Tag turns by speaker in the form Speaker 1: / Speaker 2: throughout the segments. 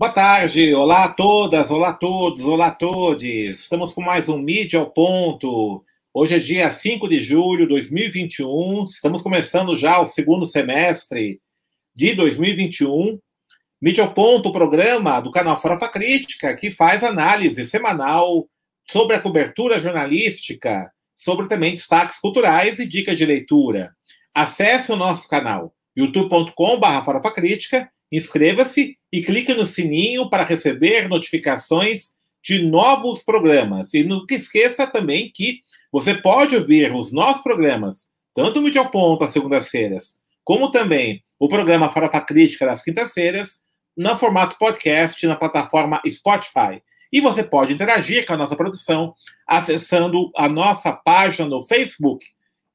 Speaker 1: Boa tarde, olá a todas, olá a todos, olá a todos. Estamos com mais um Mídia ao Ponto. Hoje é dia 5 de julho de 2021. Estamos começando já o segundo semestre de 2021. Mídia ao Ponto, o programa do canal Farofa Crítica, que faz análise semanal sobre a cobertura jornalística, sobre também destaques culturais e dicas de leitura. Acesse o nosso canal youtube.com.br Farofa Crítica Inscreva-se e clique no sininho para receber notificações de novos programas. E não esqueça também que você pode ouvir os nossos programas, tanto o Mídia Ponto às segundas-feiras, como também o programa Farofa Crítica das quintas-feiras, no formato podcast na plataforma Spotify. E você pode interagir com a nossa produção acessando a nossa página no Facebook,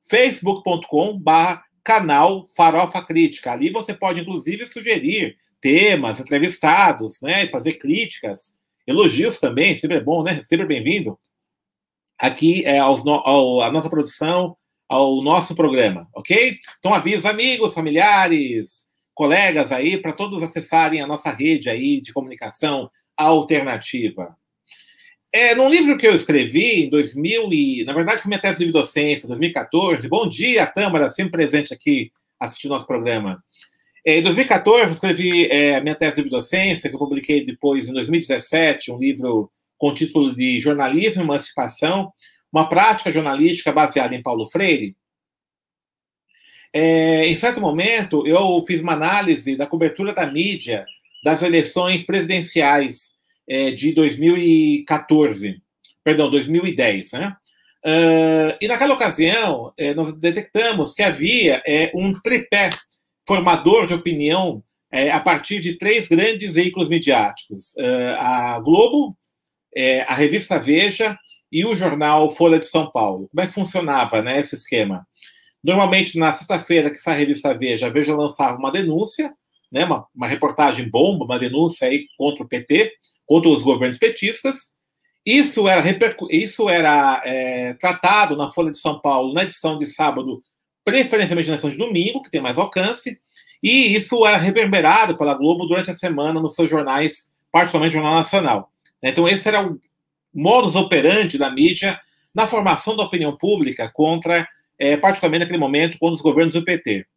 Speaker 1: facebook.com.br canal Farofa Crítica. Ali você pode, inclusive, sugerir temas, entrevistados, né? Fazer críticas, elogios também, sempre é bom, né? Sempre bem-vindo. Aqui é aos no, ao, a nossa produção, ao nosso programa, ok? Então aviso amigos, familiares, colegas aí, para todos acessarem a nossa rede aí de comunicação alternativa. É, num livro que eu escrevi em 2000 e, na verdade, foi minha tese de docência, 2014. Bom dia, Tâmara, sempre presente aqui assistindo nosso programa. É, em 2014, eu escrevi é, a minha tese de docência, que eu publiquei depois em 2017, um livro com o título de Jornalismo e Emancipação, uma prática jornalística baseada em Paulo Freire. É, em certo momento, eu fiz uma análise da cobertura da mídia das eleições presidenciais é, de 2014, perdão, 2010, né? Uh, e naquela ocasião, é, nós detectamos que havia é, um tripé formador de opinião é, a partir de três grandes veículos midiáticos: uh, a Globo, a revista Veja e o jornal Folha de São Paulo. Como é que funcionava né, esse esquema? Normalmente, na sexta-feira que sai a revista Veja, a Veja lançava uma denúncia, né, uma, uma reportagem bomba, uma denúncia aí contra o PT, contra os governos petistas. Isso era, isso era é, tratado na Folha de São Paulo, na edição de sábado, preferencialmente na edição de domingo, que tem mais alcance, e isso era reverberado pela Globo durante a semana nos seus jornais, particularmente o Jornal Nacional. Então, esse era o modus operandi da mídia na formação da opinião pública contra, é, particularmente naquele momento, contra os governos do PT.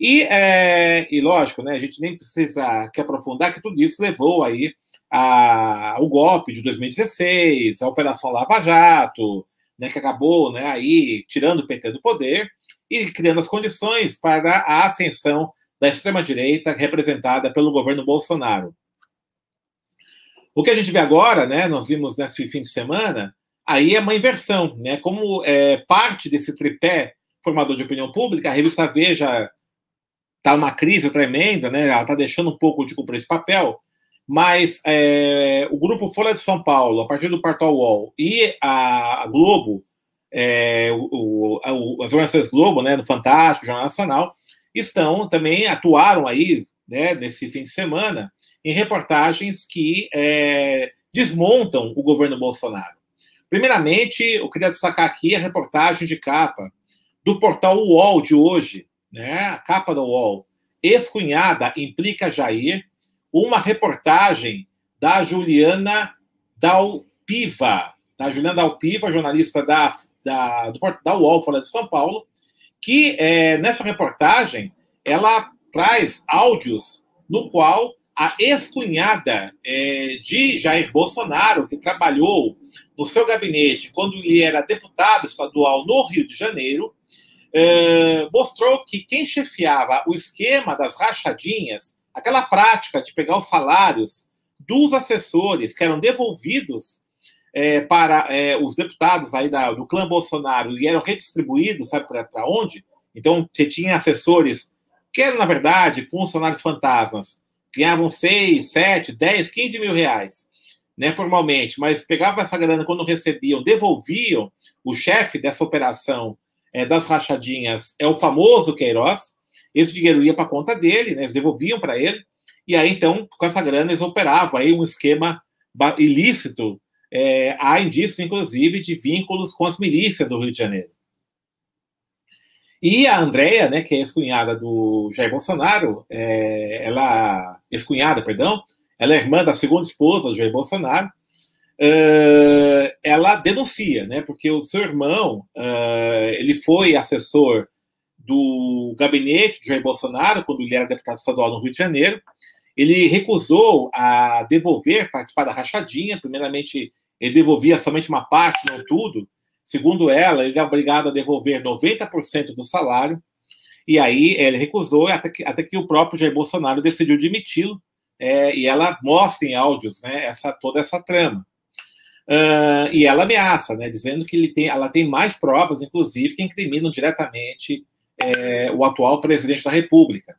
Speaker 1: E, é, e lógico, né, a gente nem precisa que aprofundar que tudo isso levou aí a, o golpe de 2016, a Operação Lava Jato, né, que acabou né, aí tirando o PT do poder e criando as condições para a ascensão da extrema-direita representada pelo governo Bolsonaro. O que a gente vê agora, né, nós vimos nesse fim de semana, aí é uma inversão, né, como é, parte desse tripé formador de opinião pública, a revista Veja está numa crise tremenda, né, ela está deixando um pouco de cumprir esse papel, mas é, o grupo Folha de São Paulo, a partir do Portal UOL, e a Globo, é, o, o, as organizações Globo, né, Fantástico, Jornal Nacional, estão também, atuaram aí, né, nesse fim de semana, em reportagens que é, desmontam o governo Bolsonaro. Primeiramente, eu queria destacar aqui a reportagem de capa do portal UOL de hoje, né, a capa do UOL. Ex-cunhada implica Jair uma reportagem da Juliana Dalpiva, da Juliana Dalpiva, jornalista da, da, do, da UOL, Folha de São Paulo, que é, nessa reportagem ela traz áudios no qual a ex-cunhada é, de Jair Bolsonaro, que trabalhou no seu gabinete quando ele era deputado estadual no Rio de Janeiro, é, mostrou que quem chefiava o esquema das rachadinhas aquela prática de pegar os salários dos assessores que eram devolvidos é, para é, os deputados aí da, do clã Bolsonaro e eram redistribuídos, sabe para onde? Então, você tinha assessores que eram, na verdade, funcionários fantasmas, ganhavam 6, 7, 10, 15 mil reais, né, formalmente, mas pegavam essa grana quando recebiam, devolviam o chefe dessa operação é, das rachadinhas, é o famoso Queiroz, esse dinheiro ia para a conta dele, né, eles devolviam para ele, e aí então, com essa grana, eles operavam aí um esquema ilícito. É, há indícios, inclusive, de vínculos com as milícias do Rio de Janeiro. E a Andrea, né, que é ex-cunhada do Jair Bolsonaro, é, ela, ex-cunhada, perdão, ela é irmã da segunda esposa do Jair Bolsonaro, uh, ela denuncia, né? Porque o seu irmão, uh, ele foi assessor do gabinete de Jair Bolsonaro quando ele era deputado estadual no Rio de Janeiro. Ele recusou a devolver, participar da rachadinha. Primeiramente, ele devolvia somente uma parte, não tudo. Segundo ela, ele é obrigado a devolver 90% do salário. E aí ele recusou até que, até que o próprio Jair Bolsonaro decidiu demiti-lo. É, e ela mostra em áudios né, essa, toda essa trama. Uh, e ela ameaça, né, dizendo que ele tem, ela tem mais provas, inclusive, que incriminam diretamente é, o atual presidente da República.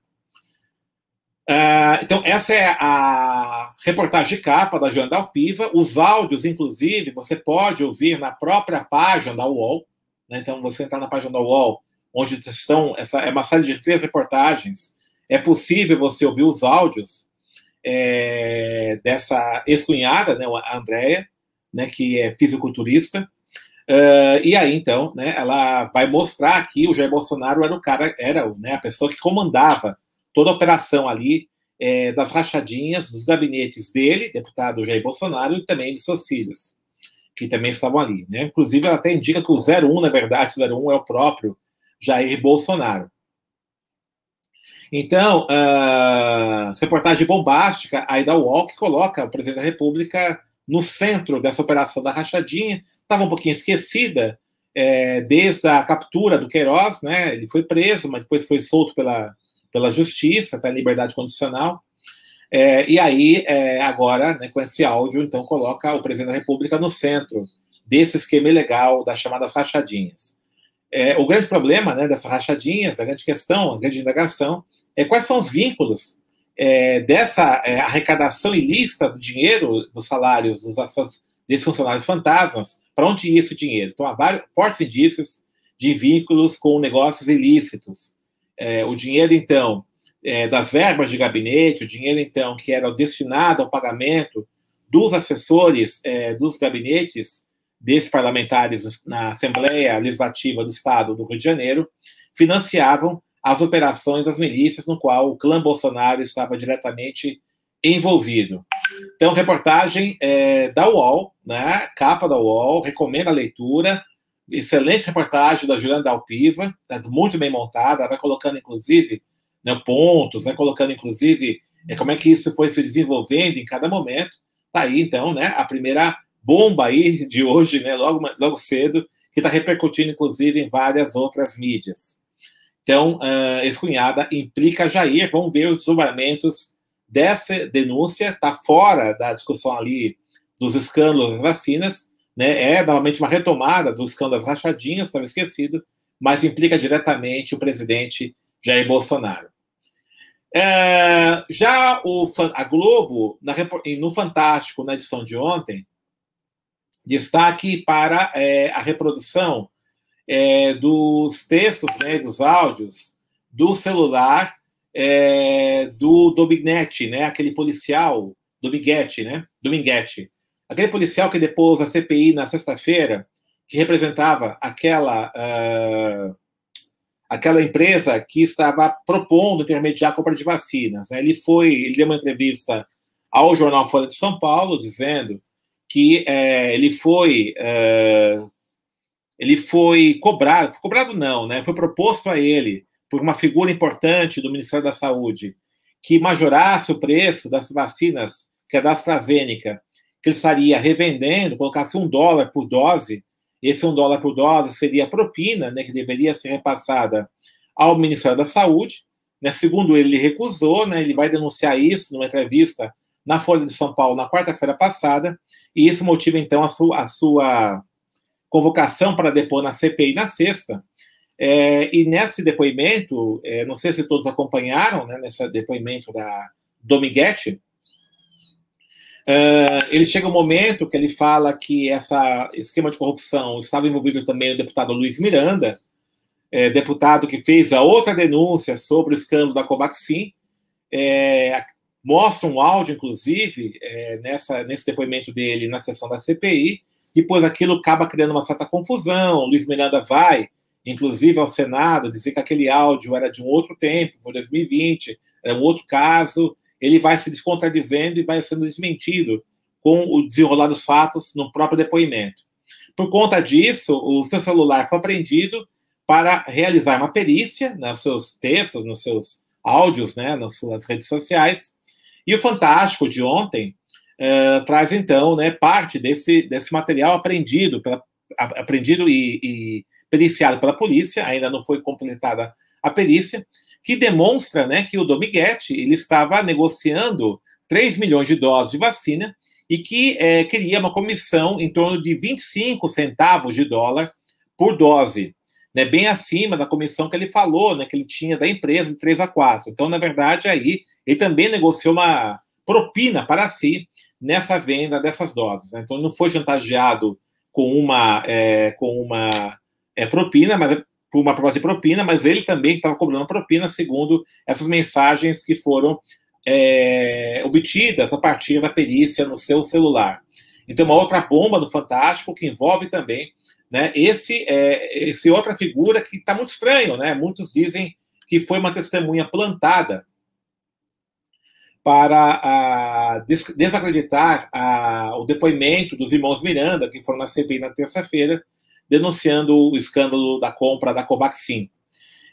Speaker 1: Uh, então, essa é a reportagem de capa da Joana Alpiva. Os áudios, inclusive, você pode ouvir na própria página da UOL. Né? Então, você entrar na página da UOL, onde estão, essa é uma série de três reportagens, é possível você ouvir os áudios é, dessa ex-cunhada, né, a Andrea, né, que é fisiculturista. Uh, e aí, então, né, ela vai mostrar que o Jair Bolsonaro era o cara, era né, a pessoa que comandava toda a operação ali é, das rachadinhas dos gabinetes dele, deputado Jair Bolsonaro, e também de seus filhos, que também estavam ali. Né? Inclusive, ela até indica que o 01, na verdade, o 01 é o próprio Jair Bolsonaro. Então, uh, reportagem bombástica aí da UOL que coloca o presidente da República no centro dessa operação da rachadinha, estava um pouquinho esquecida é, desde a captura do Queiroz, né? Ele foi preso, mas depois foi solto pela, pela justiça, em liberdade condicional. É, e aí, é, agora, né, com esse áudio, então, coloca o presidente da República no centro desse esquema ilegal das chamadas rachadinhas. É, o grande problema né, dessas rachadinhas, a grande questão, a grande indagação, é quais são os vínculos é, dessa é, arrecadação ilícita do dinheiro dos salários dos, desses funcionários fantasmas, para onde ia esse dinheiro? Então, há vários fortes indícios de vínculos com negócios ilícitos. É, o dinheiro, então, é, das verbas de gabinete, o dinheiro, então, que era destinado ao pagamento dos assessores é, dos gabinetes desses parlamentares na Assembleia Legislativa do Estado do Rio de Janeiro, financiavam as operações das milícias, no qual o clã Bolsonaro estava diretamente envolvido. Então, reportagem é, da UOL, né? capa da UOL, recomendo a leitura. Excelente reportagem da Juliana Dalpiva, tá muito bem montada, vai colocando, inclusive, né, pontos, vai colocando, inclusive, é, como é que isso foi se desenvolvendo em cada momento. Tá aí, então, né, a primeira bomba aí de hoje, né, logo, logo cedo, que está repercutindo, inclusive, em várias outras mídias. Então, uh, ex-cunhada implica Jair. Vamos ver os desdobramentos dessa denúncia. Está fora da discussão ali dos escândalos das vacinas. Né? É novamente uma retomada dos escândalos rachadinhas, estava esquecido, mas implica diretamente o presidente Jair Bolsonaro. É, já o, a Globo, na, no Fantástico, na edição de ontem, destaque para é, a reprodução é, dos textos, né, dos áudios do celular é, do Dominguete, né, aquele policial, Dominguete, né, Dominguete, aquele policial que depois a CPI na sexta-feira, que representava aquela uh, aquela empresa que estava propondo intermediar a compra de vacinas. Né? Ele foi, ele deu uma entrevista ao jornal Folha de São Paulo dizendo que é, ele foi uh, ele foi cobrado, cobrado não, né? Foi proposto a ele por uma figura importante do Ministério da Saúde que majorasse o preço das vacinas, que é da AstraZeneca, que ele estaria revendendo, colocasse um dólar por dose, esse um dólar por dose seria a propina, né, que deveria ser repassada ao Ministério da Saúde. Né, segundo ele, ele recusou, né, ele vai denunciar isso numa entrevista na Folha de São Paulo na quarta-feira passada, e isso motiva, então, a sua, a sua convocação para depor na CPI na sexta. É, e nesse depoimento, é, não sei se todos acompanharam, né, nesse depoimento da Dominguete, é, ele chega um momento que ele fala que essa esquema de corrupção estava envolvido também o deputado Luiz Miranda, é, deputado que fez a outra denúncia sobre o escândalo da Covaxin, é, mostra um áudio, inclusive, é, nessa, nesse depoimento dele na sessão da CPI, depois aquilo acaba criando uma certa confusão. Luiz Miranda vai, inclusive, ao Senado dizer que aquele áudio era de um outro tempo, foi 2020, era um outro caso, ele vai se descontradizendo e vai sendo desmentido com o desenrolar dos fatos no próprio depoimento. Por conta disso, o seu celular foi apreendido para realizar uma perícia nos seus textos, nos seus áudios, né, nas suas redes sociais. E o Fantástico de ontem uh, traz, então, né, parte desse, desse material apreendido, pela, apreendido e, e periciado pela polícia, ainda não foi completada a perícia, que demonstra né, que o Domiguete ele estava negociando 3 milhões de doses de vacina e que é, queria uma comissão em torno de 25 centavos de dólar por dose, né, bem acima da comissão que ele falou, né, que ele tinha da empresa de 3 a 4. Então, na verdade, aí ele também negociou uma propina para si nessa venda dessas doses. Né? Então, não foi chantageado com uma, é, com uma é, propina, mas por uma proposta de propina, mas ele também estava cobrando propina, segundo essas mensagens que foram é, obtidas a partir da perícia no seu celular. Então, uma outra bomba do Fantástico que envolve também né, esse, é, esse outra figura que está muito estranho, né? Muitos dizem que foi uma testemunha plantada para a, desacreditar a, o depoimento dos irmãos Miranda, que foram na CPI na terça-feira, denunciando o escândalo da compra da Covaxin.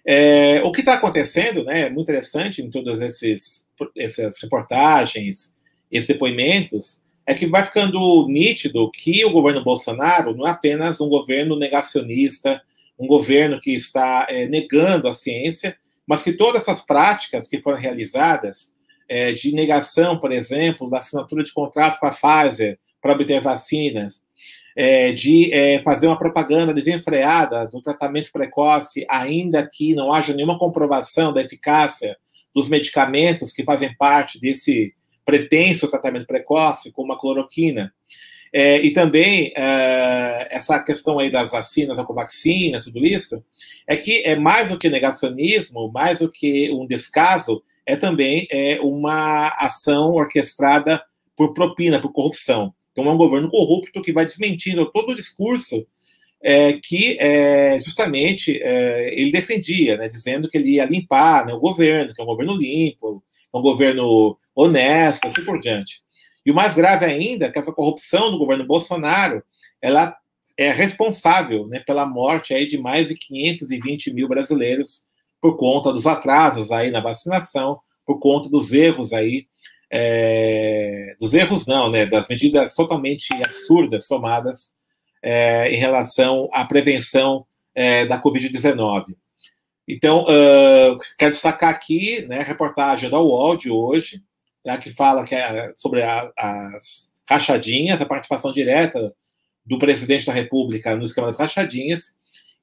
Speaker 1: É, o que está acontecendo, né, é muito interessante em todas essas reportagens, esses depoimentos, é que vai ficando nítido que o governo Bolsonaro não é apenas um governo negacionista, um governo que está é, negando a ciência, mas que todas essas práticas que foram realizadas, é, de negação, por exemplo, da assinatura de contrato com a Pfizer para obter vacinas, é, de é, fazer uma propaganda desenfreada do tratamento precoce, ainda que não haja nenhuma comprovação da eficácia dos medicamentos que fazem parte desse pretenso tratamento precoce, como a cloroquina. É, e também é, essa questão aí das vacinas, da Covaxina, tudo isso, é que é mais do que negacionismo, mais do que um descaso, é também é uma ação orquestrada por propina, por corrupção. Então, é um governo corrupto que vai desmentindo todo o discurso é, que é, justamente é, ele defendia, né, dizendo que ele ia limpar né, o governo, que é um governo limpo, é um governo honesto, assim por diante. E o mais grave ainda é que essa corrupção do governo Bolsonaro, ela é responsável né, pela morte aí de mais de 520 mil brasileiros por conta dos atrasos aí na vacinação, por conta dos erros aí é, dos erros não, né, das medidas totalmente absurdas tomadas é, em relação à prevenção é, da Covid-19. Então, uh, quero destacar aqui né, a reportagem da UOL de hoje, tá, que fala que é sobre a, as rachadinhas, a participação direta do presidente da República no esquema das rachadinhas,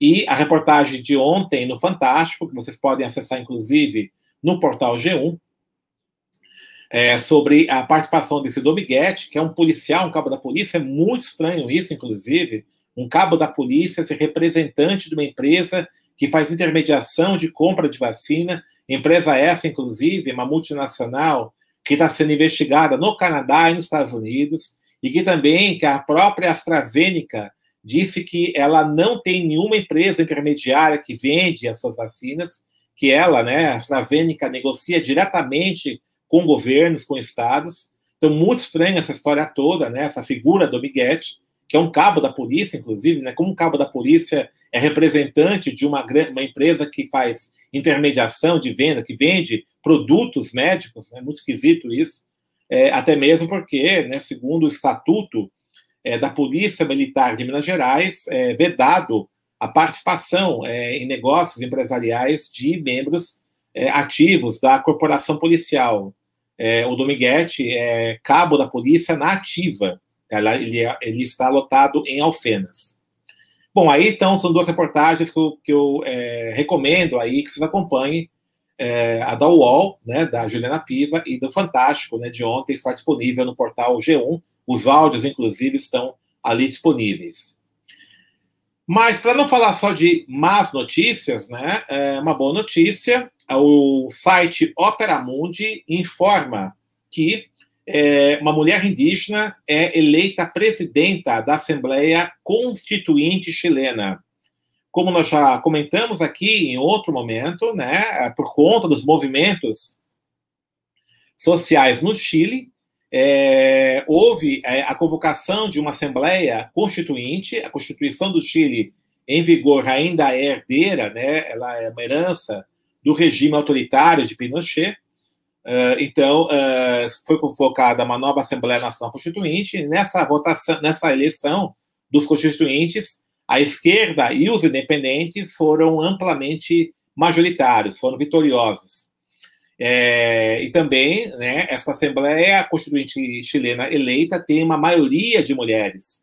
Speaker 1: e a reportagem de ontem no Fantástico, que vocês podem acessar, inclusive, no portal G1, é, sobre a participação desse Domiguete, que é um policial, um cabo da polícia, é muito estranho isso, inclusive, um cabo da polícia ser representante de uma empresa que faz intermediação de compra de vacina, empresa essa, inclusive, uma multinacional que está sendo investigada no Canadá e nos Estados Unidos, e que também, que a própria AstraZeneca disse que ela não tem nenhuma empresa intermediária que vende as suas vacinas, que ela, né, a AstraZeneca, negocia diretamente com governos, com estados. Então, muito estranha essa história toda, né? Essa figura do Miguete, que é um cabo da polícia, inclusive, né? Como um cabo da polícia é representante de uma, uma empresa que faz intermediação de venda, que vende produtos médicos, é né? muito esquisito isso. É, até mesmo porque, né, segundo o estatuto é, da Polícia Militar de Minas Gerais, é vedado a participação é, em negócios empresariais de membros é, ativos da corporação policial é, o Dominguete é cabo da polícia na ativa. Ele, ele está lotado em Alfenas. Bom, aí então são duas reportagens que eu, que eu é, recomendo aí que vocês acompanhem. A da UOL, né, da Juliana Piva, e do Fantástico, né, de ontem, está disponível no portal G1. Os áudios, inclusive, estão ali disponíveis. Mas, para não falar só de más notícias, né, é uma boa notícia o site Opera Mundi informa que é, uma mulher indígena é eleita presidenta da Assembleia Constituinte Chilena. Como nós já comentamos aqui em outro momento, né, por conta dos movimentos sociais no Chile, é, houve é, a convocação de uma Assembleia Constituinte, a Constituição do Chile, em vigor, ainda é herdeira, né, ela é uma herança do regime autoritário de Pinochet. Uh, então, uh, foi convocada uma nova Assembleia Nacional Constituinte, nessa votação, nessa eleição dos constituintes, a esquerda e os independentes foram amplamente majoritários, foram vitoriosos. É, e também, né, essa Assembleia Constituinte chilena eleita tem uma maioria de mulheres.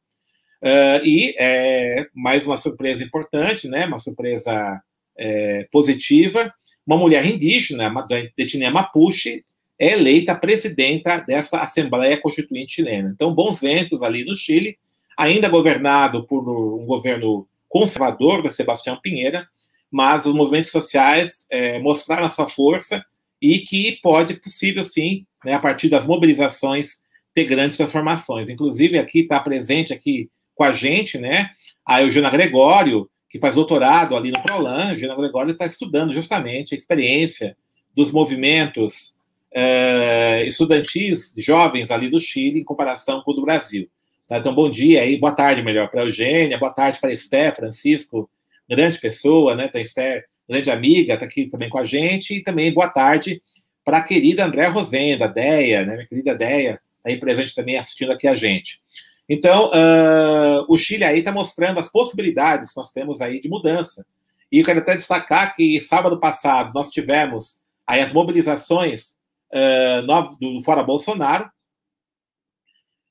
Speaker 1: Uh, e é, mais uma surpresa importante, né, uma surpresa é, positiva, uma mulher indígena, da etnia Mapuche, é eleita presidenta dessa Assembleia Constituinte chilena. Então, bons ventos ali no Chile, ainda governado por um governo conservador da Sebastião Pinheira, mas os movimentos sociais é, mostraram a sua força e que pode, possível sim, né, a partir das mobilizações, ter grandes transformações. Inclusive, aqui está presente aqui com a gente, né, a Eugênia Gregório, que faz doutorado ali no Prolan. A Eugênia Gregório está estudando justamente a experiência dos movimentos é, estudantis jovens ali do Chile em comparação com o do Brasil. Tá? Então, bom dia aí, boa tarde, melhor, para a Eugênia, boa tarde para Esté, Francisco, grande pessoa, né? Tem Esther grande amiga, está aqui também com a gente, e também boa tarde para a querida Andréa Rosenda, Deia, né, minha querida Deia, aí presente também assistindo aqui a gente. Então, uh, o Chile aí está mostrando as possibilidades que nós temos aí de mudança. E eu quero até destacar que sábado passado nós tivemos aí as mobilizações uh, do Fora Bolsonaro,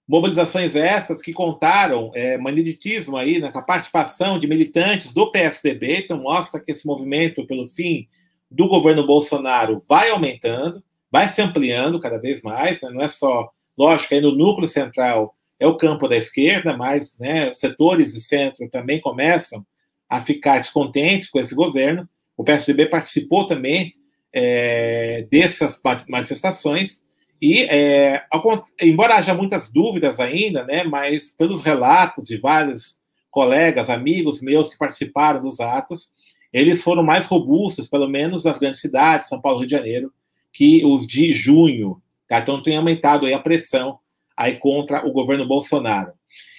Speaker 1: Mobilizações essas que contaram é, aí, né, com a participação de militantes do PSDB, então mostra que esse movimento pelo fim do governo Bolsonaro vai aumentando, vai se ampliando cada vez mais, né, não é só, lógico, aí no núcleo central é o campo da esquerda, mas né, setores de centro também começam a ficar descontentes com esse governo. O PSDB participou também é, dessas manifestações, e, é, embora haja muitas dúvidas ainda, né, mas pelos relatos de vários colegas, amigos meus que participaram dos atos, eles foram mais robustos, pelo menos nas grandes cidades, São Paulo, Rio de Janeiro, que os de junho. Tá? Então tem aumentado a pressão aí contra o governo Bolsonaro.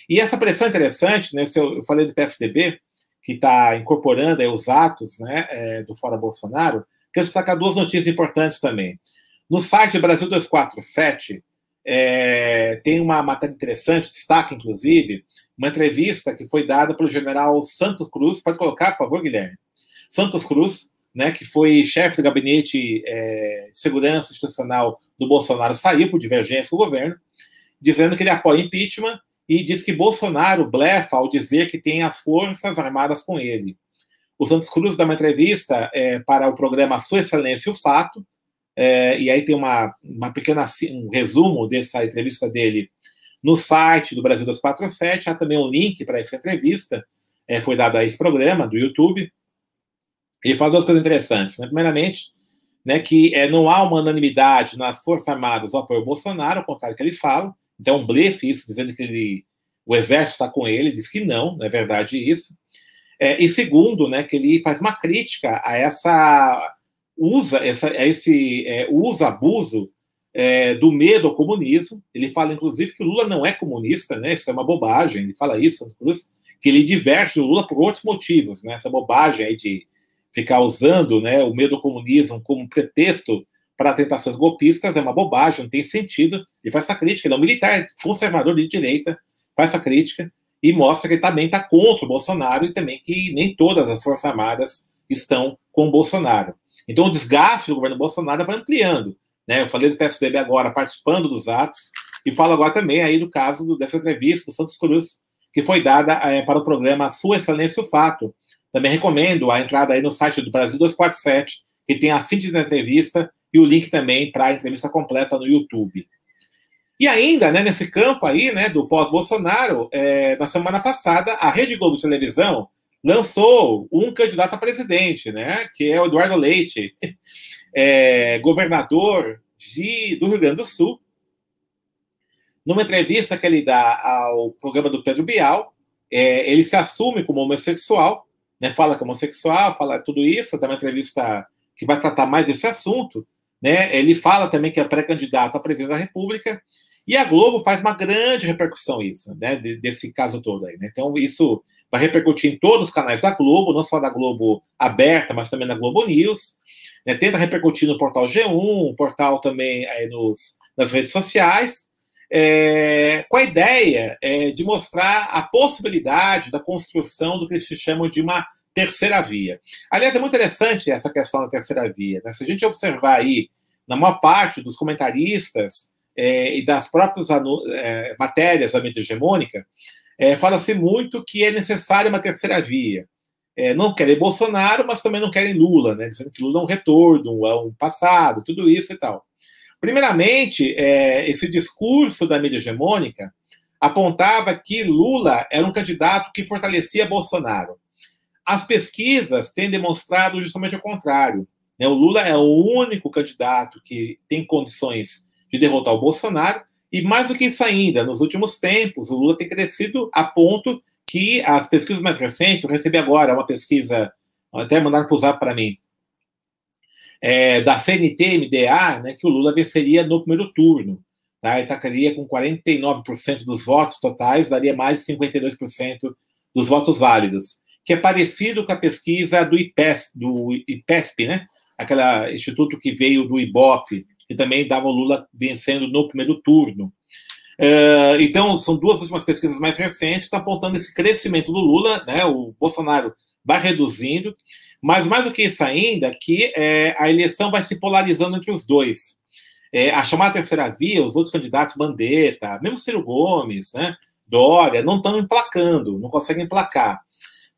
Speaker 1: E essa pressão é interessante, né? Se eu, eu falei do PSDB, que está incorporando os atos né, é, do Fora Bolsonaro, quero destacar duas notícias importantes também. No site Brasil 247, é, tem uma matéria interessante, destaque, inclusive, uma entrevista que foi dada pelo general Santos Cruz. Pode colocar, por favor, Guilherme? Santos Cruz, né, que foi chefe do gabinete é, de segurança institucional do Bolsonaro, saiu por divergência com o governo, dizendo que ele apoia impeachment e diz que Bolsonaro blefa ao dizer que tem as forças armadas com ele. O Santos Cruz dá uma entrevista é, para o programa Sua Excelência o Fato, é, e aí tem uma, uma pequena um resumo dessa entrevista dele no site do Brasil 247. Há também um link para essa entrevista, é, foi dado a esse programa do YouTube. Ele fala duas coisas interessantes. Né? Primeiramente, né, que é, não há uma unanimidade nas Forças Armadas ao apoio ao Bolsonaro, ao contrário que ele fala. Então, um blefe isso, dizendo que ele, o exército está com ele, diz que não, não é verdade isso. É, e segundo, né, que ele faz uma crítica a essa usa essa, esse é, uso, abuso é, do medo ao comunismo. Ele fala, inclusive, que Lula não é comunista, né? Isso é uma bobagem. Ele fala isso, que ele diverte o Lula por outros motivos, né? Essa bobagem aí de ficar usando né, o medo ao comunismo como pretexto para tentações golpistas é uma bobagem, não tem sentido. Ele faz essa crítica, ele é um militar conservador de direita, faz essa crítica e mostra que ele também está contra o Bolsonaro e também que nem todas as Forças Armadas estão com o Bolsonaro. Então, o desgaste do governo Bolsonaro vai ampliando. Né? Eu falei do PSDB agora participando dos atos, e falo agora também aí do caso do, dessa entrevista do Santos Cruz, que foi dada é, para o programa Sua Excelência o Fato. Também recomendo a entrada aí no site do Brasil 247, que tem a síntese da entrevista e o link também para a entrevista completa no YouTube. E ainda, né, nesse campo aí, né, do pós-Bolsonaro, é, na semana passada, a Rede Globo de Televisão lançou um candidato a presidente, né, que é o Eduardo Leite, é, governador de, do Rio Grande do Sul. Numa entrevista que ele dá ao programa do Pedro Bial, é, ele se assume como homossexual, né, fala que é homossexual, fala tudo isso, dá uma entrevista que vai tratar mais desse assunto, né? Ele fala também que é pré-candidato à presidência da República, e a Globo faz uma grande repercussão isso, né? Desse caso todo aí, né? Então, isso vai repercutir em todos os canais da Globo, não só da Globo aberta, mas também na Globo News. Né? Tenta repercutir no portal G1, portal também aí nos, nas redes sociais, é, com a ideia é, de mostrar a possibilidade da construção do que eles chamam de uma terceira via. Aliás, é muito interessante essa questão da terceira via. Né? Se a gente observar aí, na maior parte dos comentaristas é, e das próprias é, matérias da mídia hegemônica, é, fala-se muito que é necessária uma terceira via. É, não querem Bolsonaro, mas também não querem Lula, né? dizendo que Lula é um retorno, é um passado, tudo isso e tal. Primeiramente, é, esse discurso da mídia hegemônica apontava que Lula era um candidato que fortalecia Bolsonaro. As pesquisas têm demonstrado justamente o contrário. Né? O Lula é o único candidato que tem condições de derrotar o Bolsonaro, e mais do que isso ainda, nos últimos tempos, o Lula tem crescido a ponto que as pesquisas mais recentes, eu recebi agora uma pesquisa, até mandaram para para mim, é, da CNT-MDA, né, que o Lula venceria no primeiro turno. Tá? Ele com 49% dos votos totais, daria mais de 52% dos votos válidos, que é parecido com a pesquisa do IPESP, do IPESP né? aquele instituto que veio do IBOP, que também dava Lula vencendo no primeiro turno. Uh, então, são duas últimas pesquisas mais recentes que estão apontando esse crescimento do Lula, né? o Bolsonaro vai reduzindo, mas mais do que isso ainda, que é, a eleição vai se polarizando entre os dois. É, a chamada terceira via, os outros candidatos, Mandetta, mesmo Ciro Gomes, né, Dória, não estão emplacando, não conseguem emplacar.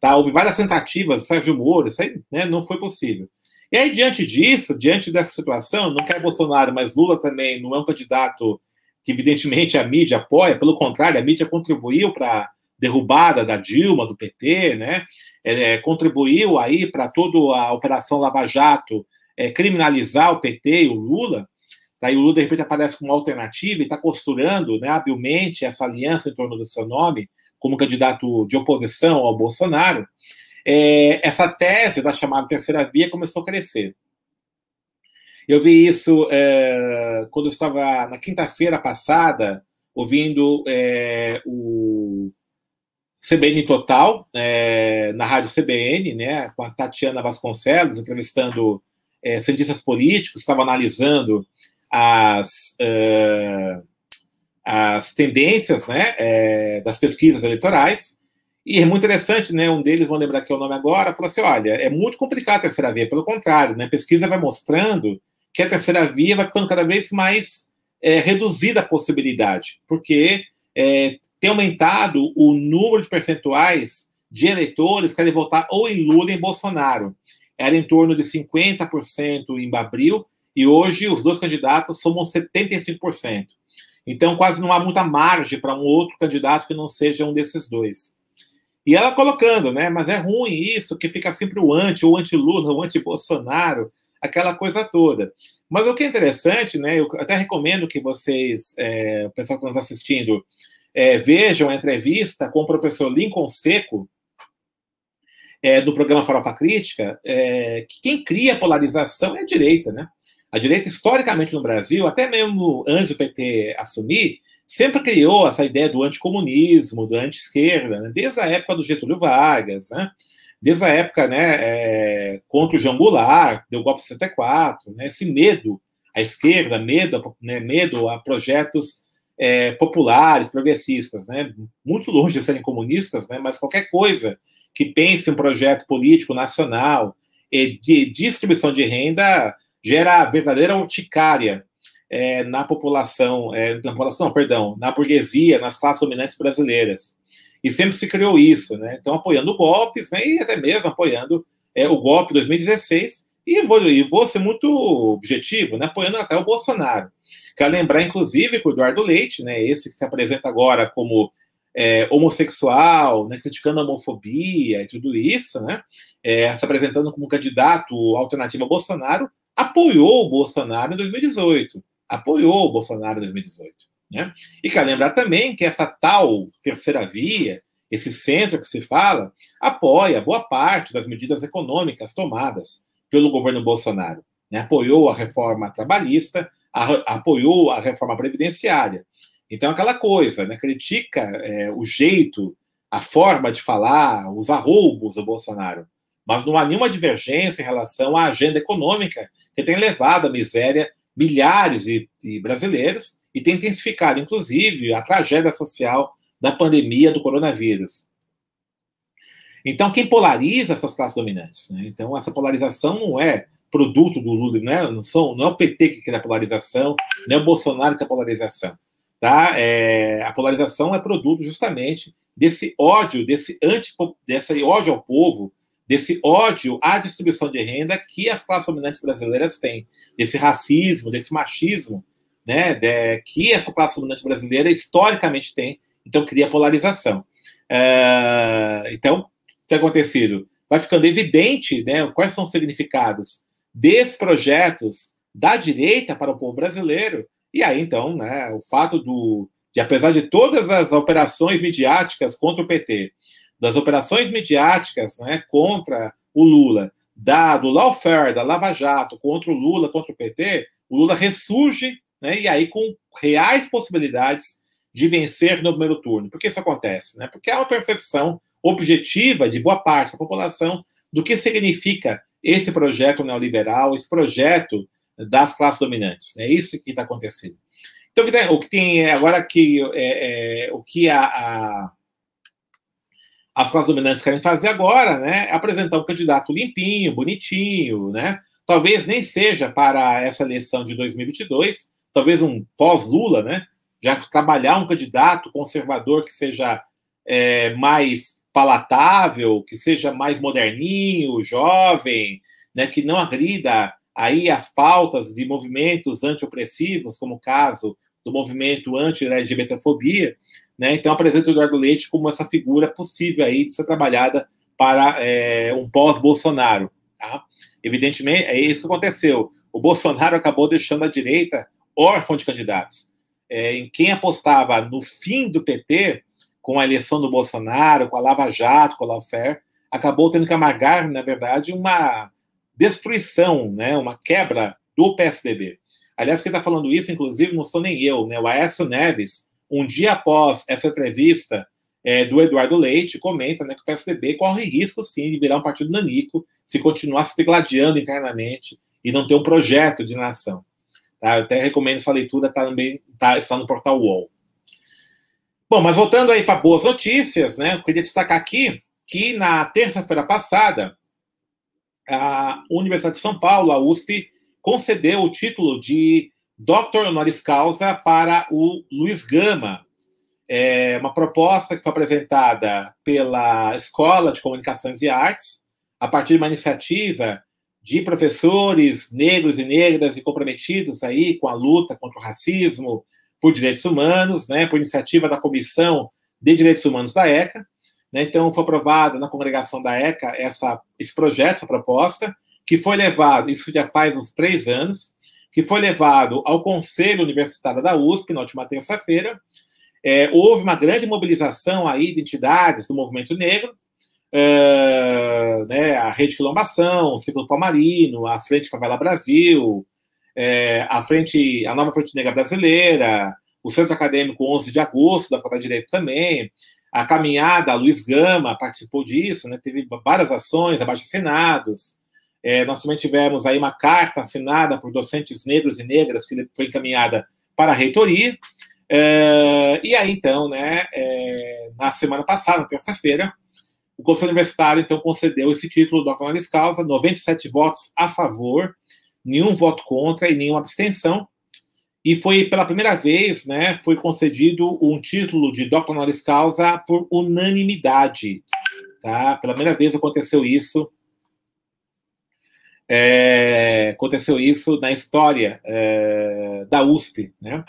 Speaker 1: Tá? Houve várias tentativas, Sérgio Moro, isso aí né, não foi possível. E aí, diante disso, diante dessa situação, não quer Bolsonaro, mas Lula também não é um candidato que, evidentemente, a mídia apoia, pelo contrário, a mídia contribuiu para a derrubada da Dilma, do PT, né? É, contribuiu aí para toda a Operação Lava Jato é, criminalizar o PT e o Lula. Daí o Lula, de repente, aparece como alternativa e está costurando né, habilmente essa aliança em torno do seu nome como candidato de oposição ao Bolsonaro. É, essa tese da chamada terceira via começou a crescer. Eu vi isso é, quando eu estava na quinta-feira passada, ouvindo é, o CBN Total, é, na rádio CBN, né, com a Tatiana Vasconcelos, entrevistando é, cientistas políticos, estava analisando as, uh, as tendências né, é, das pesquisas eleitorais. E é muito interessante, né? Um deles, vou lembrar que é o nome agora, falou assim: olha, é muito complicado a terceira via, pelo contrário, né? A pesquisa vai mostrando que a terceira via vai ficando cada vez mais é, reduzida a possibilidade, porque é, tem aumentado o número de percentuais de eleitores que querem votar ou em Lula ou em Bolsonaro. Era em torno de 50% em abril, e hoje os dois candidatos somam 75%. Então, quase não há muita margem para um outro candidato que não seja um desses dois. E ela colocando, né? Mas é ruim isso, que fica sempre o anti, o anti-Lula, o anti-Bolsonaro, aquela coisa toda. Mas o que é interessante, né? Eu até recomendo que vocês, é, o pessoal que está nos assistindo, é, vejam a entrevista com o professor Lincoln Seco, é, do programa Farofa Crítica, é, que quem cria polarização é a direita, né? A direita, historicamente no Brasil, até mesmo antes do PT assumir, sempre criou essa ideia do anticomunismo, do anti-esquerda, né? desde a época do Getúlio Vargas, né? desde a época né, é, contra o João Goulart, deu golpe 64, né? esse medo à esquerda, medo, né, medo a projetos é, populares, progressistas, né? muito longe de serem comunistas, né? mas qualquer coisa que pense um projeto político nacional e de distribuição de renda gera verdadeira urticária é, na população, é, na população, não, perdão, na burguesia, nas classes dominantes brasileiras. E sempre se criou isso, né? Então, apoiando golpes, né? E até mesmo apoiando é, o golpe de 2016. E vou, e vou ser muito objetivo, né? Apoiando até o Bolsonaro. Quero lembrar, inclusive, que o Eduardo Leite, né, esse que se apresenta agora como é, homossexual, né, criticando a homofobia e tudo isso, né, é, se apresentando como candidato alternativo a Bolsonaro, apoiou o Bolsonaro em 2018. Apoiou o Bolsonaro em 2018. Né? E quero lembrar também que essa tal terceira via, esse centro que se fala, apoia boa parte das medidas econômicas tomadas pelo governo Bolsonaro. né? apoiou a reforma trabalhista, a, apoiou a reforma previdenciária. Então, aquela coisa, né? critica é, o jeito, a forma de falar, os arroubos do Bolsonaro, mas não há nenhuma divergência em relação à agenda econômica que tem levado à miséria milhares de, de brasileiros e tem intensificado, inclusive, a tragédia social da pandemia do coronavírus. Então, quem polariza essas classes dominantes? Né? Então, essa polarização não é produto do Lula, não é, não, são, não é o PT que cria a polarização, não é o Bolsonaro que cria a polarização. Tá? É, a polarização é produto justamente desse ódio, desse, anti, desse ódio ao povo, desse ódio à distribuição de renda que as classes dominantes brasileiras têm, desse racismo, desse machismo, né, de, que essa classe dominante brasileira historicamente tem, então cria polarização. É, então, tem acontecido? Vai ficando evidente né, quais são os significados desses projetos da direita para o povo brasileiro. E aí, então, né, o fato do, de, apesar de todas as operações midiáticas contra o PT, das operações midiáticas né, contra o Lula, da, do lawfare, da Lava Jato, contra o Lula, contra o PT, o Lula ressurge, né, e aí com reais possibilidades de vencer no primeiro turno. Por que isso acontece? Né? Porque há uma percepção objetiva de boa parte da população do que significa esse projeto neoliberal, esse projeto das classes dominantes. É isso que está acontecendo. Então, o que tem agora que é, é, o que a, a, as classes dominantes querem fazer agora, né, é apresentar um candidato limpinho, bonitinho, né? Talvez nem seja para essa eleição de 2022, talvez um pós-Lula, né? Já trabalhar um candidato conservador que seja é, mais palatável, que seja mais moderninho, jovem, né, que não agrida aí as pautas de movimentos antiopressivos, como o caso do movimento anti-LGBTfobia, né? Então apresenta o Eduardo Leite como essa figura possível aí de ser trabalhada para é, um pós-Bolsonaro. Tá? Evidentemente, é isso que aconteceu. O Bolsonaro acabou deixando a direita órfã de candidatos. É, em quem apostava no fim do PT, com a eleição do Bolsonaro, com a Lava Jato, com a Lawfare, acabou tendo que amargar, na verdade, uma destruição, né, uma quebra do PSDB. Aliás, quem está falando isso, inclusive, não sou nem eu, né? O Aécio Neves, um dia após essa entrevista é, do Eduardo Leite, comenta né, que o PSDB corre risco, sim, de virar um partido nanico se continuar se degladiando internamente e não ter um projeto de nação. Tá? Eu até recomendo essa leitura, tá, também tá, está no portal UOL. Bom, mas voltando aí para boas notícias, né? Eu queria destacar aqui que na terça-feira passada, a Universidade de São Paulo, a USP, concedeu o título de Dr. Honoris Causa para o Luiz Gama. É uma proposta que foi apresentada pela Escola de Comunicações e Artes, a partir de uma iniciativa de professores negros e negras e comprometidos aí com a luta contra o racismo, por Direitos Humanos, né, por iniciativa da Comissão de Direitos Humanos da ECA. Né, então, foi aprovado na congregação da ECA essa, esse projeto, a proposta, que foi levado, isso já faz uns três anos, que foi levado ao Conselho Universitário da USP na última terça-feira. É, houve uma grande mobilização aí de entidades do movimento negro, é, né, a Rede Quilombação, o Ciclo Palmarino, a Frente Favela Brasil, é, a frente, a nova frente negra brasileira, o Centro Acadêmico 11 de agosto da Faculdade de Direito também, a caminhada, a Luiz Gama participou disso, né, teve várias ações, abaixo assinados. É, nós também tivemos aí uma carta assinada por docentes negros e negras que foi encaminhada para a reitoria. É, e aí, então, né, é, na semana passada, terça-feira, o Conselho Universitário, então, concedeu esse título do Honoris Causa, 97 votos a favor, nenhum voto contra e nenhuma abstenção. E foi pela primeira vez, né, foi concedido um título de Dr. Honoris Causa por unanimidade. Tá? Pela primeira vez aconteceu isso. É, aconteceu isso na história é, da USP. Né?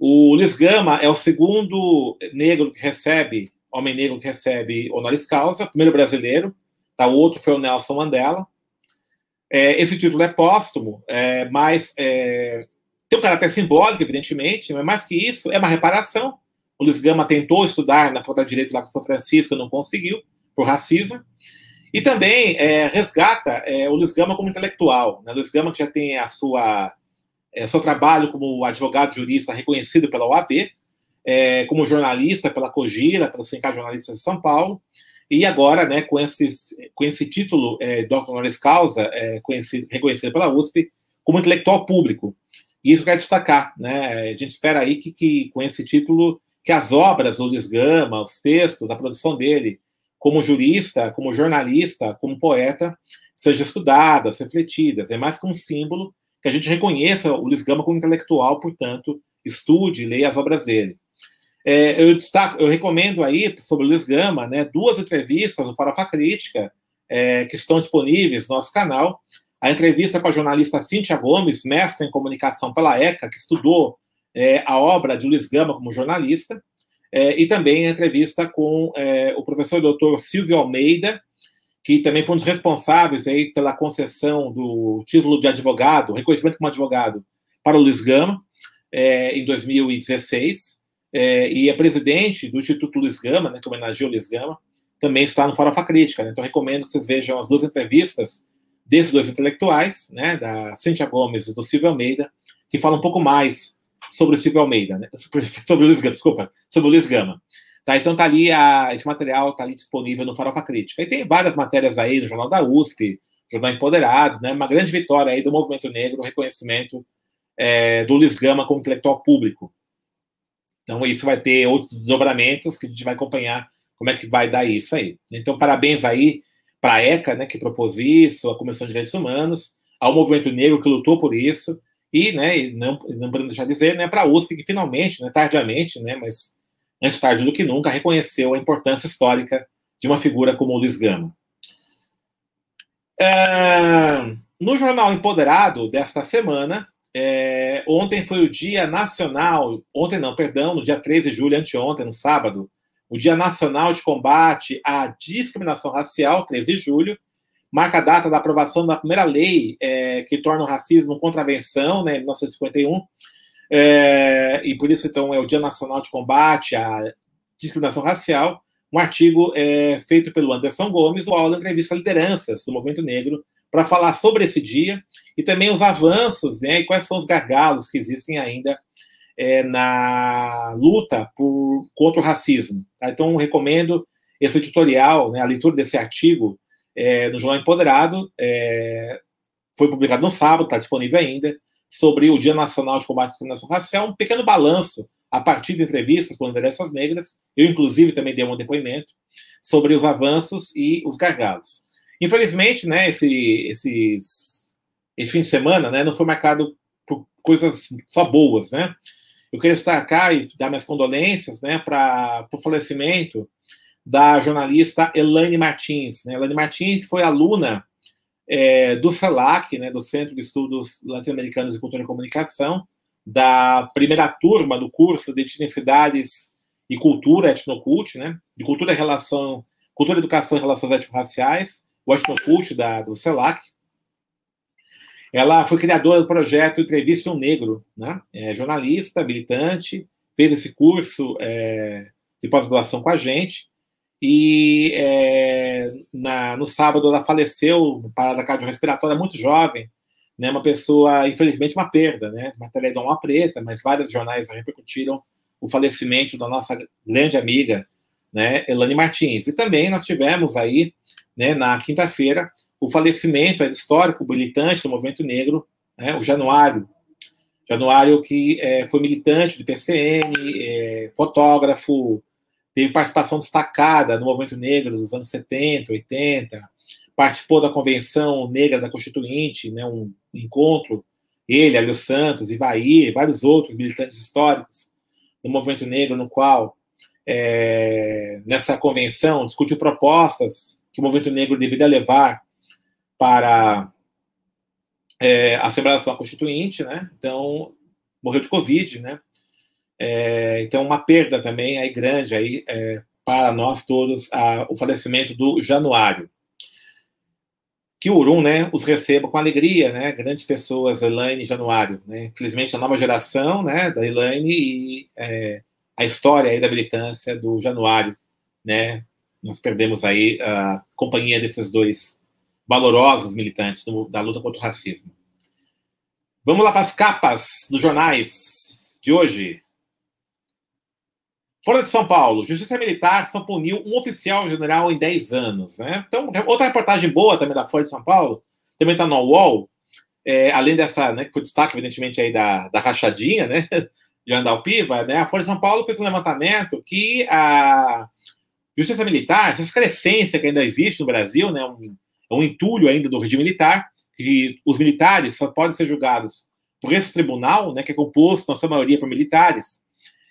Speaker 1: O Luiz Gama é o segundo negro que recebe, homem negro que recebe honoris causa, primeiro brasileiro. Tá? O outro foi o Nelson Mandela. É, esse título é póstumo, é, mas é, tem um caráter simbólico, evidentemente, mas mais que isso, é uma reparação. O Luiz Gama tentou estudar na Faculdade de Direito lá com São Francisco, não conseguiu, por racismo. E também é, resgata é, o Luiz Gama como intelectual. Né? Luiz Gama que já tem a sua, é, seu trabalho como advogado jurista reconhecido pela OAB, é, como jornalista pela Cogira, pelo Sindicato Jornalistas de São Paulo, e agora, né, com, esse, com esse título, é, Dr. Honoris Causa, é, conhecido, reconhecido pela USP, como intelectual público. E isso quer destacar, né? A gente espera aí que, que com esse título, que as obras do Luiz Gama, os textos, a produção dele, como jurista, como jornalista, como poeta, sejam estudadas, refletidas. É mais que um símbolo que a gente reconheça o Luiz Gama como intelectual, portanto, estude, leia as obras dele. É, eu, destaco, eu recomendo aí, sobre o Luiz Gama, né, duas entrevistas do Farofa Crítica, é, que estão disponíveis no nosso canal. A entrevista com a jornalista Cíntia Gomes, mestre em comunicação pela ECA, que estudou é, a obra de Luiz Gama como jornalista, é, e também a entrevista com é, o professor doutor Silvio Almeida, que também foi um dos responsáveis aí pela concessão do título de advogado, reconhecimento como advogado, para o Luiz Gama, é, em 2016 é, e é presidente do Instituto Luiz Gama, né, que homenageia o Luiz Gama, também está no Farofa Crítica. Né? Então, recomendo que vocês vejam as duas entrevistas desses dois intelectuais, né, da Cintia Gomes e do Silvio Almeida, que falam um pouco mais sobre o Silvio Almeida, né? sobre o Luiz Gama, desculpa, sobre o Luiz Gama. Tá, então tá ali, a, esse material está ali disponível no Farofa Crítica. E tem várias matérias aí no Jornal da USP, Jornal Empoderado, né? Uma grande vitória aí do movimento negro, reconhecimento é, do Luiz Gama como intelectual público. Então, isso vai ter outros desdobramentos que a gente vai acompanhar como é que vai dar isso aí. Então, parabéns aí para a ECA, né, que propôs isso, a Comissão de Direitos Humanos, ao movimento negro que lutou por isso, e, né, não, não podemos deixar de dizer, né, para a USP, que finalmente, né, tardiamente, né, mas antes tarde do que nunca, reconheceu a importância histórica de uma figura como o Luiz Gama. É, no jornal Empoderado desta semana, é, ontem foi o Dia Nacional, ontem não, perdão, no dia 13 de julho, anteontem, no sábado, o Dia Nacional de Combate à Discriminação Racial, 13 de julho, marca a data da aprovação da primeira lei é, que torna o racismo contravenção, né, em 1951, é, e por isso, então, é o Dia Nacional de Combate à Discriminação Racial, um artigo é, feito pelo Anderson Gomes, o aula entrevista lideranças do movimento negro para falar sobre esse dia e também os avanços, né, e quais são os gargalos que existem ainda é, na luta por, contra o racismo. Tá? Então, recomendo esse editorial, né, a leitura desse artigo é, no Jornal Empoderado, é, foi publicado no sábado, está disponível ainda, sobre o Dia Nacional de Combate à Discriminação Racial, um pequeno balanço a partir de entrevistas com lideranças negras. Eu, inclusive, também dei um depoimento sobre os avanços e os gargalos. Infelizmente, né, esse, esses, esse fim de semana né, não foi marcado por coisas só boas, né? Eu queria destacar e dar minhas condolências né, para o falecimento da jornalista Elaine Martins. Né? Elaine Martins foi aluna é, do CELAC, né, do Centro de Estudos Latino-Americanos e Cultura e Comunicação, da primeira turma do curso de Etnicidades e Cultura, Etnocult, né, de Cultura e Relação, Cultura, Educação e Relações Étnico-Raciais, o Etnocult da, do CELAC. Ela foi criadora do projeto Entrevista um Negro, né? É jornalista, militante, fez esse curso é, de pós-graduação com a gente. E é, na, no sábado ela faleceu, parada cardiorrespiratória, muito jovem, né? Uma pessoa, infelizmente, uma perda, né? Matéria de uma preta, mas vários jornais repercutiram o falecimento da nossa grande amiga, né? Elane Martins. E também nós tivemos aí né, na quinta-feira, o falecimento é histórico, militante do movimento negro, né, o Januário. Januário que é, foi militante do PCN, é, fotógrafo, teve participação destacada no movimento negro dos anos 70, 80, participou da Convenção Negra da Constituinte, né, um encontro, ele, Alio Santos, Ivaí, vários outros militantes históricos do movimento negro, no qual, é, nessa convenção, discutiu propostas que o movimento negro deveria levar para é, a Assembleia Nacional Constituinte, né? Então, morreu de Covid, né? É, então, uma perda também aí grande aí, é, para nós todos, a, o falecimento do Januário. Que o Urum, né, os receba com alegria, né? Grandes pessoas, Elaine e Januário, né? Infelizmente, a nova geração, né, da Elaine e é, a história aí da militância do Januário, né? nós perdemos aí a companhia desses dois valorosos militantes do, da luta contra o racismo. Vamos lá para as capas dos jornais de hoje. Fora de São Paulo, Justiça Militar só puniu um oficial general em 10 anos. Né? Então, outra reportagem boa também da Folha de São Paulo, também está no UOL, é, além dessa, né, que foi destaque, evidentemente, aí da, da rachadinha, né, de Andalpiva, né, a Folha de São Paulo fez um levantamento que a Justiça Militar, essa excrescência que ainda existe no Brasil, né, um, um entulho ainda do regime militar, que os militares só podem ser julgados por esse tribunal, né, que é composto, na sua maioria, por militares,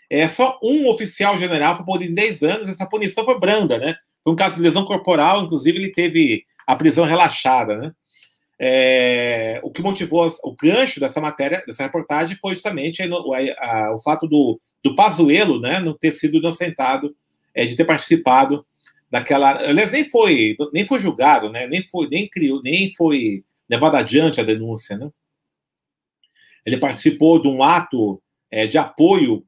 Speaker 1: é, só um oficial general foi punido em 10 anos, essa punição foi branda, né? Foi um caso de lesão corporal, inclusive ele teve a prisão relaxada, né? É, o que motivou o gancho dessa matéria, dessa reportagem, foi justamente a, a, a, o fato do, do Pazuello, né, não ter sido inocentado é, de ter participado daquela. Aliás, nem foi, nem foi julgado, né, nem foi, nem criou, nem foi levado adiante a denúncia, né? Ele participou de um ato é, de apoio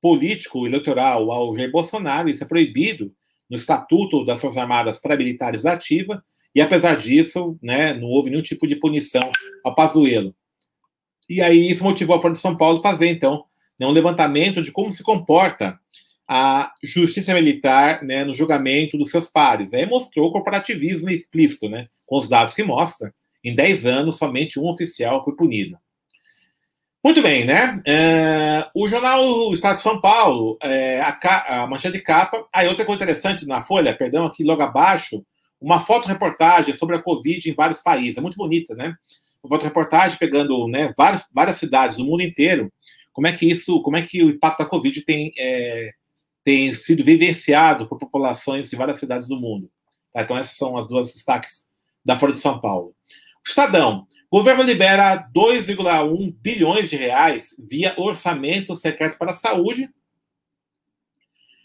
Speaker 1: político eleitoral ao Jair Bolsonaro, isso é proibido no Estatuto das Forças Armadas Paramilitares da Ativa, e apesar disso, né, não houve nenhum tipo de punição ao Pazuello. E aí isso motivou a Folha de São Paulo a fazer, então, né, um levantamento de como se comporta a justiça militar né, no julgamento dos seus pares. Aí mostrou o corporativismo explícito, né, com os dados que mostra. Em 10 anos, somente um oficial foi punido. Muito bem, né? É, o jornal Estado de São Paulo, é, a, a manchete de capa. Aí, outra coisa interessante na Folha, perdão, aqui logo abaixo, uma foto-reportagem sobre a Covid em vários países. É muito bonita, né? Uma foto-reportagem pegando né, várias, várias cidades do mundo inteiro. Como é que isso, como é que o impacto da Covid tem, é, tem sido vivenciado por populações de várias cidades do mundo. Tá? Então, essas são as duas destaques da Folha de São Paulo. Estadão. Governo libera 2,1 bilhões de reais via orçamento secreto para a saúde.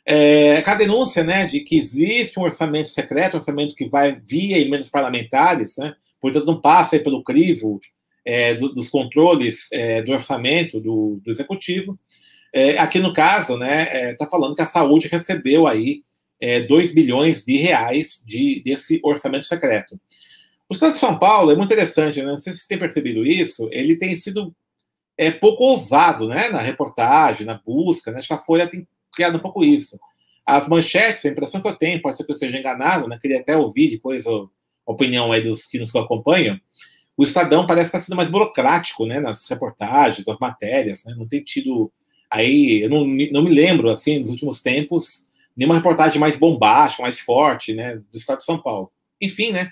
Speaker 1: É, com a denúncia né, de que existe um orçamento secreto, orçamento que vai via emendas parlamentares, né, portanto não passa pelo crivo é, do, dos controles é, do orçamento do, do executivo. É, aqui no caso, está né, é, tá falando que a saúde recebeu aí 2 é, bilhões de reais de, desse orçamento secreto. O Estado de São Paulo é muito interessante, né? Não sei se vocês têm percebido isso. Ele tem sido é, pouco ousado, né? Na reportagem, na busca, né? Acho que a Folha tem criado um pouco isso. As manchetes, a impressão que eu tenho, pode ser que eu seja enganado, né? Queria até ouvir depois a opinião aí dos que nos acompanham. O Estadão parece estar sendo mais burocrático, né? Nas reportagens, nas matérias, né? Não tem tido aí, eu não, não me lembro, assim, nos últimos tempos, nenhuma reportagem mais bombástica, mais forte, né? Do Estado de São Paulo. Enfim, né?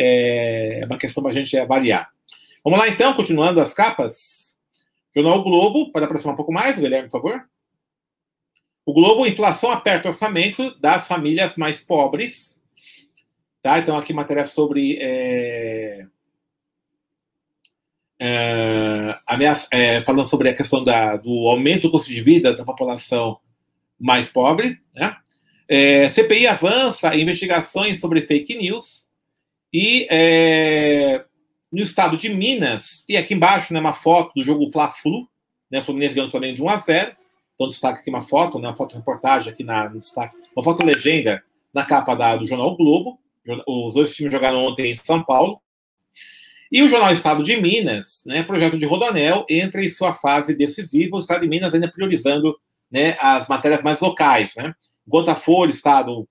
Speaker 1: É uma questão para a gente avaliar. Vamos lá, então, continuando as capas. Jornal Globo, pode aproximar um pouco mais, Guilherme, por favor. O Globo, inflação aperta o orçamento das famílias mais pobres. Tá? Então, aqui matéria sobre é, é, ameaça, é, falando sobre a questão da, do aumento do custo de vida da população mais pobre. Né? É, CPI avança investigações sobre fake news. E é, no estado de Minas, e aqui embaixo, né, uma foto do jogo Fla-Flu, né, Fluminense ganhando o Flamengo de 1 a 0 Então, destaque aqui uma foto, né, uma foto reportagem aqui na, no destaque, uma foto legenda na capa da, do jornal Globo. Os dois times jogaram ontem em São Paulo. E o Jornal Estado de Minas, né, projeto de Rodanel, entra em sua fase decisiva, o Estado de Minas ainda priorizando né, as matérias mais locais. Né? Enquanto a Folha, Estado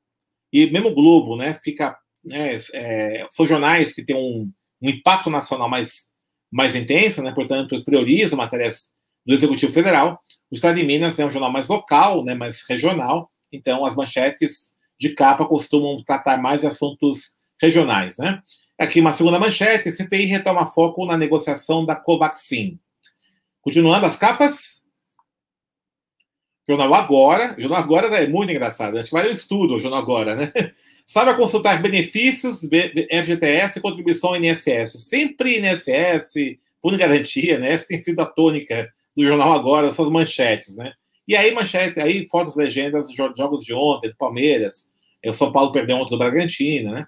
Speaker 1: e mesmo o Globo né, fica né, é, são jornais que têm um, um, impacto nacional mais, mais intenso, né, portanto, priorizam matérias do Executivo Federal. O Estado de Minas é um jornal mais local, né, mais regional, então as manchetes de capa costumam tratar mais de assuntos regionais. Né? Aqui uma segunda manchete, CPI retoma foco na negociação da Covaxin. Continuando as capas, Jornal Agora, Jornal Agora é muito engraçado, acho que vai um estudo o Jornal Agora, né? Saiba consultar benefícios, FGTS e contribuição INSS. Sempre INSS, fundo garantia, né? Essa tem sido a tônica do jornal agora, suas manchetes, né? E aí, manchetes, aí fotos, legendas jogos de ontem, do Palmeiras. O São Paulo perdeu ontem do Bragantino, né?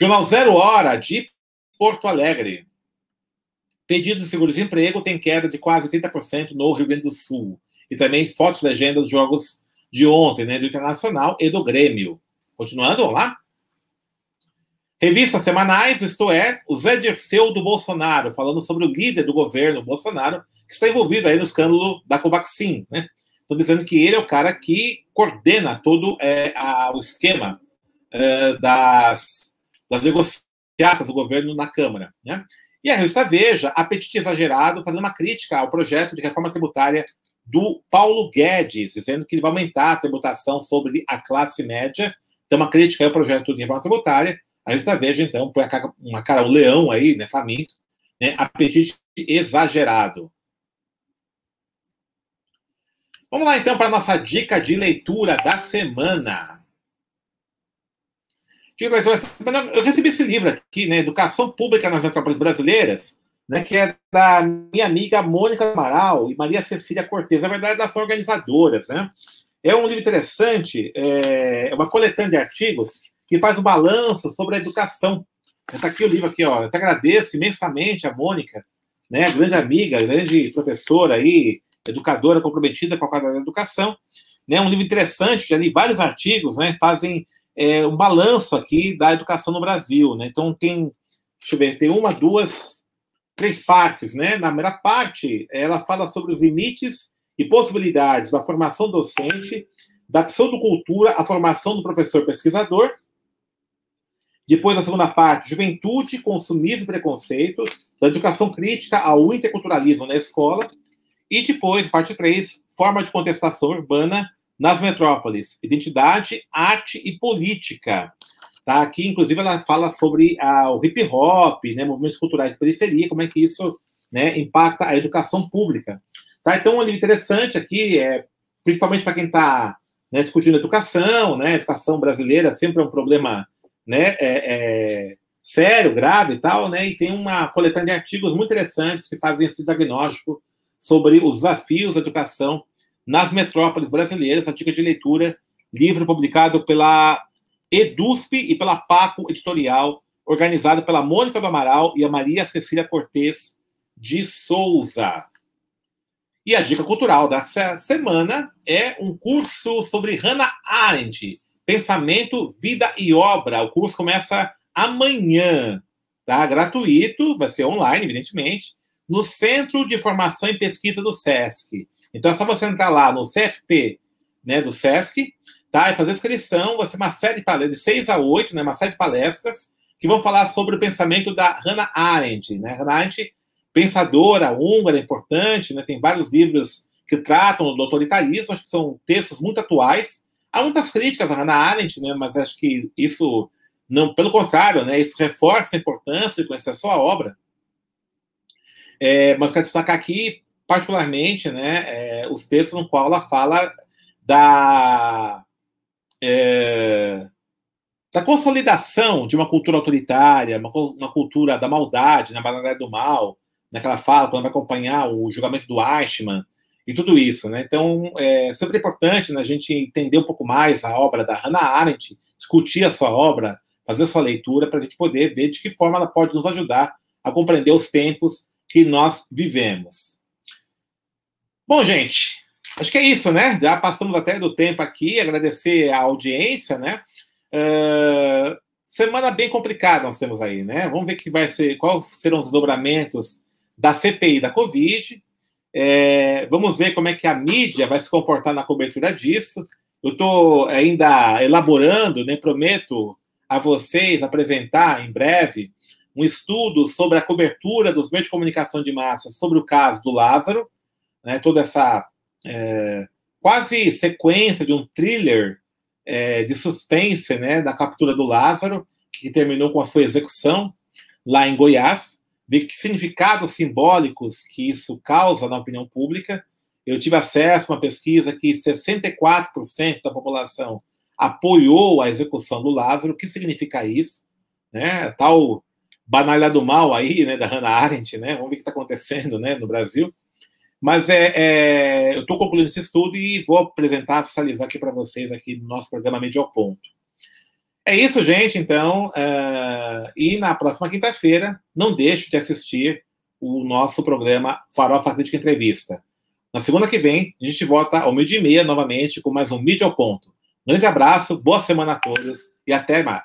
Speaker 1: Jornal Zero Hora, de Porto Alegre. Pedidos de seguro-desemprego tem queda de quase 30% no Rio Grande do Sul. E também fotos, legendas jogos de ontem, né? Do Internacional e do Grêmio Continuando, lá. Revistas semanais, isto é, o Zé Dirceu do Bolsonaro, falando sobre o líder do governo, Bolsonaro, que está envolvido aí no escândalo da Covaxin, né? Estou dizendo que ele é o cara que coordena todo é, a, o esquema é, das, das negociatas do governo na Câmara, né? E a revista Veja, apetite exagerado, fazendo uma crítica ao projeto de reforma tributária do Paulo Guedes, dizendo que ele vai aumentar a tributação sobre a classe média. Então, uma crítica ao projeto de reforma tributária. A revista Veja, então, põe uma cara, um leão aí, né, faminto, né, apetite exagerado. Vamos lá, então, para a nossa dica de leitura da semana. Dica de leitura da semana. Eu recebi esse livro aqui, né, Educação Pública nas Metrópoles Brasileiras, né, que é da minha amiga Mônica Amaral e Maria Cecília Cortez. Na verdade, são organizadoras. Né? É um livro interessante, é uma coletânea de artigos que faz um balanço sobre a educação. Está aqui o livro aqui, ó. Eu te agradeço imensamente a Mônica, né, grande amiga, grande professora aí, educadora comprometida com a quadra da educação. Né, um livro interessante, já vários artigos, né, fazem é, um balanço aqui da educação no Brasil. Né? Então tem, deixa eu ver, tem uma, duas, três partes. Né? Na primeira parte, ela fala sobre os limites e possibilidades da formação docente, da pseudocultura, a formação do professor pesquisador, depois, a segunda parte, juventude, consumismo e preconceito, da educação crítica ao interculturalismo na escola. E depois, parte 3, forma de contestação urbana nas metrópoles, identidade, arte e política. Tá? Aqui, inclusive, ela fala sobre ah, o hip hop, né, movimentos culturais de periferia, como é que isso né, impacta a educação pública. Tá? Então, um livro interessante aqui, é, principalmente para quem está né, discutindo educação, né, educação brasileira sempre é um problema né, é, é, sério, grave e tal, né, e tem uma coletânea de artigos muito interessantes que fazem esse diagnóstico sobre os desafios da educação nas metrópoles brasileiras, artigo de leitura, livro publicado pela EDUSP e pela Paco Editorial, organizado pela Mônica do Amaral e a Maria Cecília Cortes de Souza. E a dica cultural dessa semana é um curso sobre Hannah Arendt, Pensamento, Vida e Obra. O curso começa amanhã, tá? Gratuito, vai ser online, evidentemente, no Centro de Formação e Pesquisa do SESC. Então é só você entrar lá no CFP, né, do SESC, tá? E fazer inscrição, vai ser uma série de palestras, de 6 a 8, né, uma série de palestras que vão falar sobre o pensamento da Hannah Arendt, né? Hannah Arendt, pensadora húngara importante, né? Tem vários livros que tratam do autoritarismo, acho que são textos muito atuais, Há muitas críticas a Hannah Arendt, né, mas acho que isso, não, pelo contrário, né, isso reforça a importância de conhecer a sua obra. É, mas quero destacar aqui, particularmente, né, é, os textos no qual ela fala da, é, da consolidação de uma cultura autoritária, uma, uma cultura da maldade, na né, banalidade do mal, naquela fala, quando vai acompanhar o julgamento do Eichmann, e tudo isso, né? Então, é sempre importante né, a gente entender um pouco mais a obra da Hannah Arendt, discutir a sua obra, fazer a sua leitura, para a gente poder ver de que forma ela pode nos ajudar a compreender os tempos que nós vivemos. Bom, gente, acho que é isso, né? Já passamos até do tempo aqui, agradecer a audiência, né? Uh, semana bem complicada nós temos aí, né? Vamos ver que vai ser, quais serão os dobramentos da CPI da Covid. É, vamos ver como é que a mídia vai se comportar na cobertura disso. Eu estou ainda elaborando, né, prometo a vocês apresentar em breve um estudo sobre a cobertura dos meios de comunicação de massa sobre o caso do Lázaro, né, toda essa é, quase sequência de um thriller é, de suspense né, da captura do Lázaro, que terminou com a sua execução lá em Goiás ver que significados simbólicos que isso causa na opinião pública. Eu tive acesso a uma pesquisa que 64% da população apoiou a execução do Lázaro. O que significa isso? Né? Tal banalha do mal aí, né, da Hannah Arendt, né? Vamos ver o que está acontecendo, né, no Brasil. Mas é, é eu estou concluindo esse estudo e vou apresentar, socializar aqui para vocês aqui no nosso programa Medio ao Ponto. É isso, gente. Então, uh, e na próxima quinta-feira, não deixe de assistir o nosso programa Farofa Crítica Entrevista. Na segunda que vem, a gente volta ao meio-dia e meia novamente com mais um Mídia ao Ponto. Grande abraço, boa semana a todos e até mais.